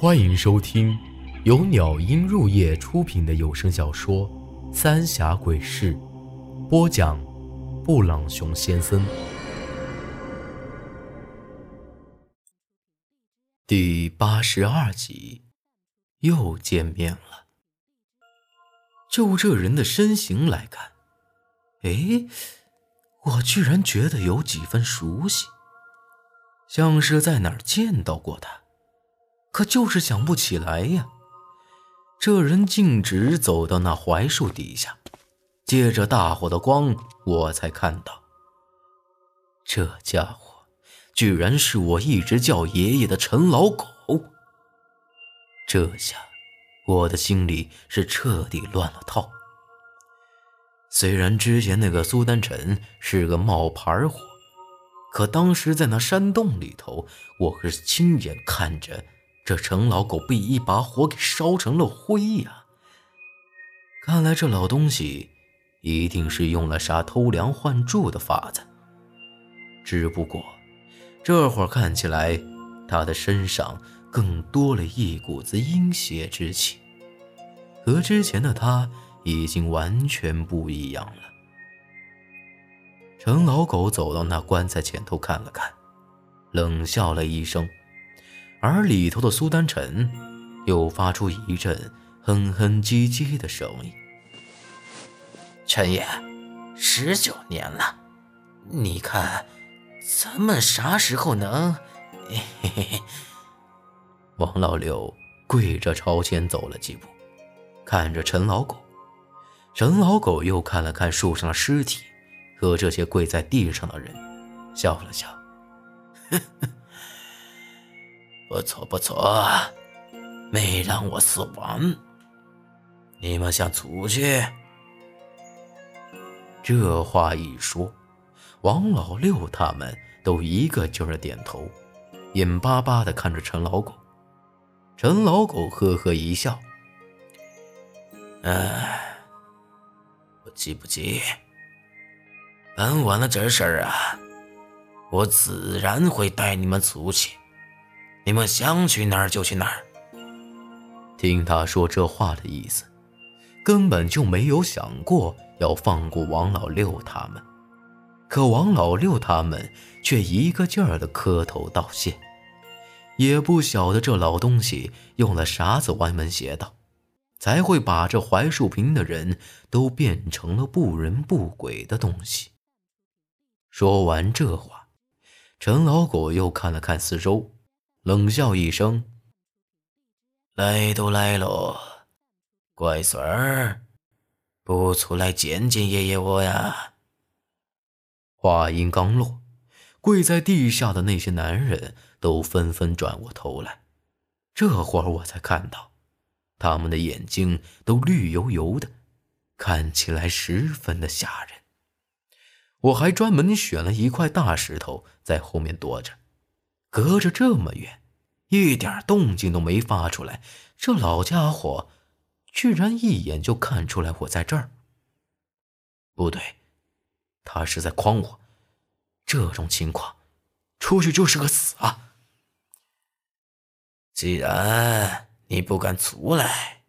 欢迎收听由鸟音入夜出品的有声小说《三峡鬼事》，播讲：布朗熊先生。第八十二集，又见面了。就这人的身形来看，哎，我居然觉得有几分熟悉，像是在哪儿见到过他。可就是想不起来呀。这人径直走到那槐树底下，借着大火的光，我才看到，这家伙居然是我一直叫爷爷的陈老狗。这下我的心里是彻底乱了套。虽然之前那个苏丹臣是个冒牌货，可当时在那山洞里头，我可是亲眼看着。这陈老狗被一把火给烧成了灰呀！看来这老东西一定是用了啥偷梁换柱的法子。只不过这会儿看起来，他的身上更多了一股子阴邪之气，和之前的他已经完全不一样了。陈老狗走到那棺材前头看了看，冷笑了一声。而里头的苏丹臣又发出一阵哼哼唧唧的声音：“陈爷，十九年了，你看，咱们啥时候能？”嘿嘿嘿。王老六跪着朝前走了几步，看着陈老狗。陈老狗又看了看树上的尸体和这些跪在地上的人，笑了笑：“呵呵。”不错不错，没让我失望。你们想出去？这话一说，王老六他们都一个劲儿点头，眼巴巴的看着陈老狗。陈老狗呵呵一笑：“哎，不急不急，办完了这事儿啊，我自然会带你们出去。”你们想去哪儿就去哪儿。听他说这话的意思，根本就没有想过要放过王老六他们。可王老六他们却一个劲儿的磕头道谢，也不晓得这老东西用了啥子歪门邪道，才会把这槐树坪的人都变成了不人不鬼的东西。说完这话，陈老狗又看了看四周。冷笑一声：“来都来了，乖孙儿，不出来见见爷爷我呀？”话音刚落，跪在地下的那些男人都纷纷转过头来。这会儿我才看到，他们的眼睛都绿油油的，看起来十分的吓人。我还专门选了一块大石头在后面躲着。隔着这么远，一点动静都没发出来，这老家伙居然一眼就看出来我在这儿。不对，他是在诓我。这种情况，出去就是个死啊！既然你不敢出来，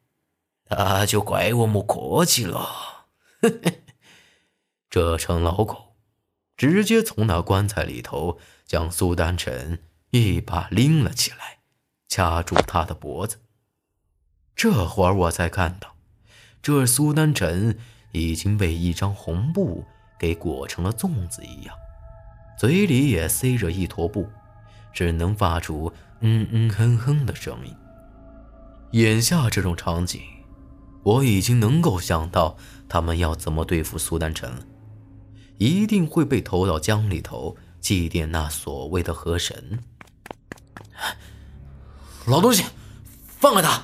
那就怪我没客气了。这成老狗直接从那棺材里头将苏丹臣。一把拎了起来，掐住他的脖子。这会儿我才看到，这苏丹臣已经被一张红布给裹成了粽子一样，嘴里也塞着一坨布，只能发出嗯嗯哼哼的声音。眼下这种场景，我已经能够想到他们要怎么对付苏丹臣了，一定会被投到江里头祭奠那所谓的河神。老东西，放开他！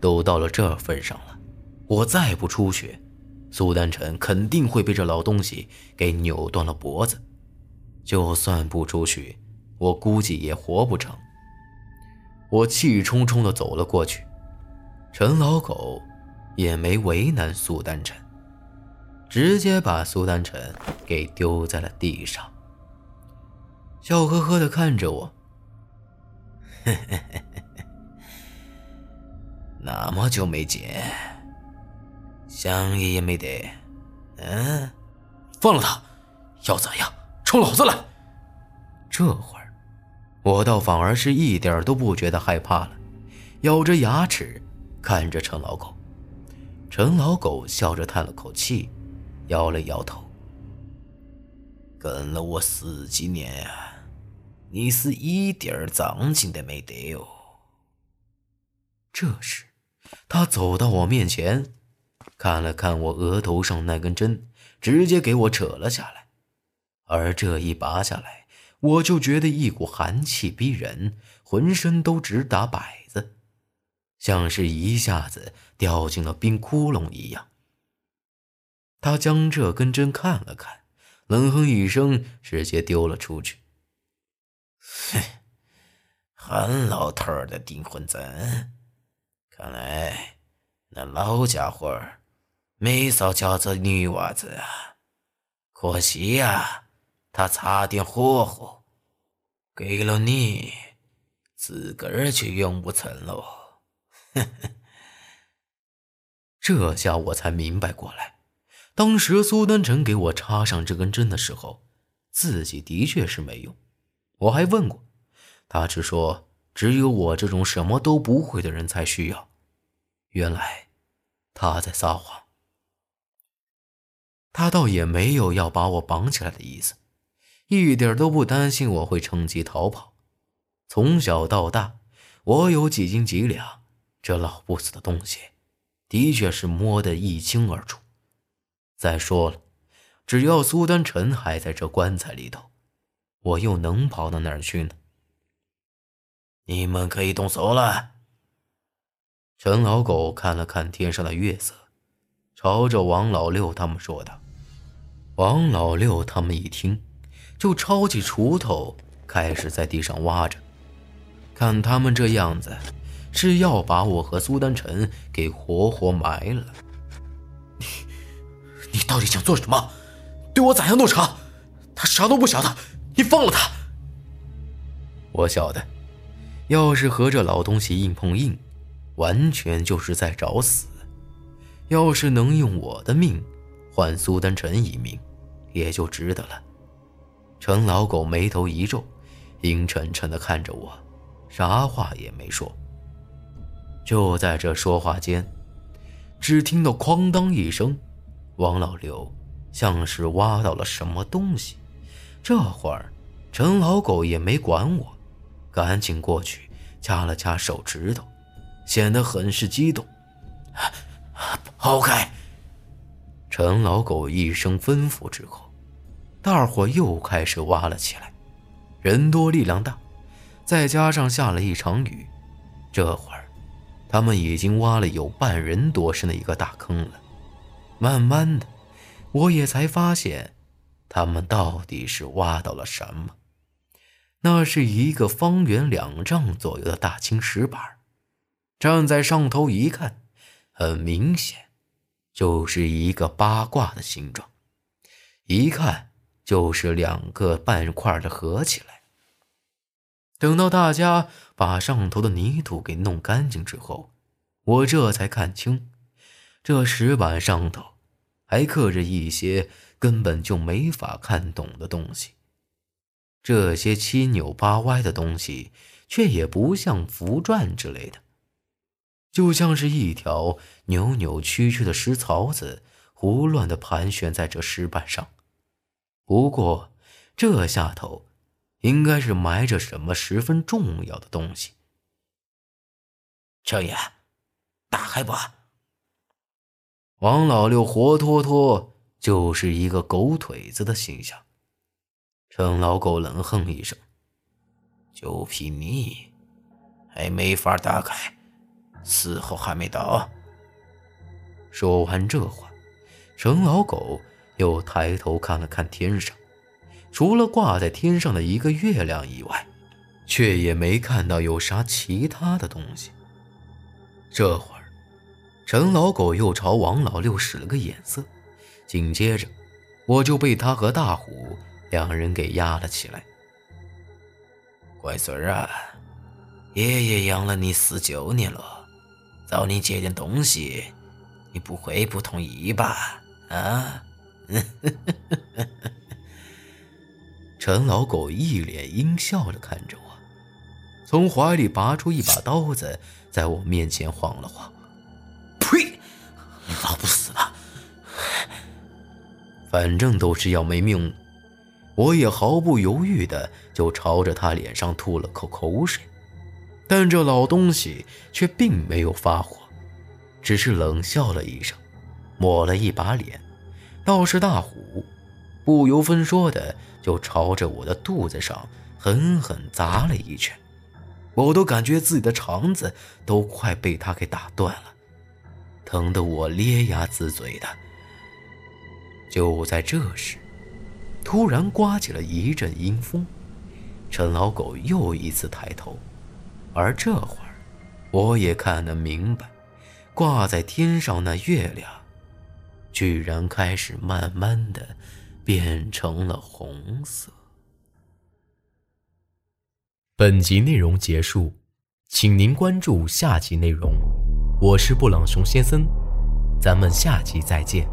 都到了这份上了，我再不出去，苏丹臣肯定会被这老东西给扭断了脖子。就算不出去，我估计也活不成。我气冲冲的走了过去，陈老狗也没为难苏丹臣，直接把苏丹臣给丢在了地上，笑呵呵的看着我。嘿嘿嘿嘿。那么久没见，香烟也没得。嗯，放了他，要咋样？冲老子来！这会儿，我倒反而是一点都不觉得害怕了，咬着牙齿看着陈老狗。陈老狗笑着叹了口气，摇了摇头。跟了我十几年啊，你是一点长进都没得哦。这时，他走到我面前，看了看我额头上那根针，直接给我扯了下来。而这一拔下来，我就觉得一股寒气逼人，浑身都直打摆子，像是一下子掉进了冰窟窿一样。他将这根针看了看。冷哼一声，直接丢了出去。哼，韩老头儿的订婚针，看来那老家伙没少教这女娃子啊。可惜呀，他差点火候，给了你，自个儿却用不成喽。哼哼，这下我才明白过来。当时苏丹臣给我插上这根针的时候，自己的确是没用。我还问过，他只说只有我这种什么都不会的人才需要。原来他在撒谎。他倒也没有要把我绑起来的意思，一点都不担心我会趁机逃跑。从小到大，我有几斤几两，这老不死的东西，的确是摸得一清二楚。再说了，只要苏丹臣还在这棺材里头，我又能跑到哪儿去呢？你们可以动手了。陈老狗看了看天上的月色，朝着王老六他们说道。王老六他们一听，就抄起锄头开始在地上挖着。看他们这样子，是要把我和苏丹臣给活活埋了。你你到底想做什么？对我咋样都成。他啥都不晓得，你放了他。我晓得，要是和这老东西硬碰硬，完全就是在找死。要是能用我的命换苏丹臣一命，也就值得了。陈老狗眉头一皱，阴沉沉的看着我，啥话也没说。就在这说话间，只听到哐当一声。王老六像是挖到了什么东西，这会儿陈老狗也没管我，赶紧过去掐了掐手指头，显得很是激动。抛开！陈老狗一声吩咐之后，大伙又开始挖了起来。人多力量大，再加上下了一场雨，这会儿他们已经挖了有半人多深的一个大坑了。慢慢的，我也才发现，他们到底是挖到了什么。那是一个方圆两丈左右的大青石板，站在上头一看，很明显，就是一个八卦的形状，一看就是两个半块的合起来。等到大家把上头的泥土给弄干净之后，我这才看清，这石板上头。还刻着一些根本就没法看懂的东西，这些七扭八歪的东西，却也不像符篆之类的，就像是一条扭扭曲曲的石槽子，胡乱的盘旋在这石板上。不过，这下头应该是埋着什么十分重要的东西。程爷，打开吧。王老六活脱脱就是一个狗腿子的形象。陈老狗冷哼一声：“就凭你，还没法打开，时候还没到。”说完这话，陈老狗又抬头看了看天上，除了挂在天上的一个月亮以外，却也没看到有啥其他的东西。这会儿。陈老狗又朝王老六使了个眼色，紧接着，我就被他和大虎两人给压了起来。乖孙儿啊，爷爷养了你十九年了，找你借点东西，你不会不同意吧？啊？陈老狗一脸阴笑的看着我，从怀里拔出一把刀子，在我面前晃了晃。呸！老不死的，反正都是要没命，我也毫不犹豫的就朝着他脸上吐了口口水。但这老东西却并没有发火，只是冷笑了一声，抹了一把脸，倒是大虎，不由分说的就朝着我的肚子上狠狠砸了一拳，我都感觉自己的肠子都快被他给打断了，疼得我咧牙呲嘴的。就在这时，突然刮起了一阵阴风，陈老狗又一次抬头。而这会儿，我也看得明白，挂在天上那月亮，居然开始慢慢的变成了红色。本集内容结束，请您关注下集内容。我是布朗熊先生，咱们下集再见。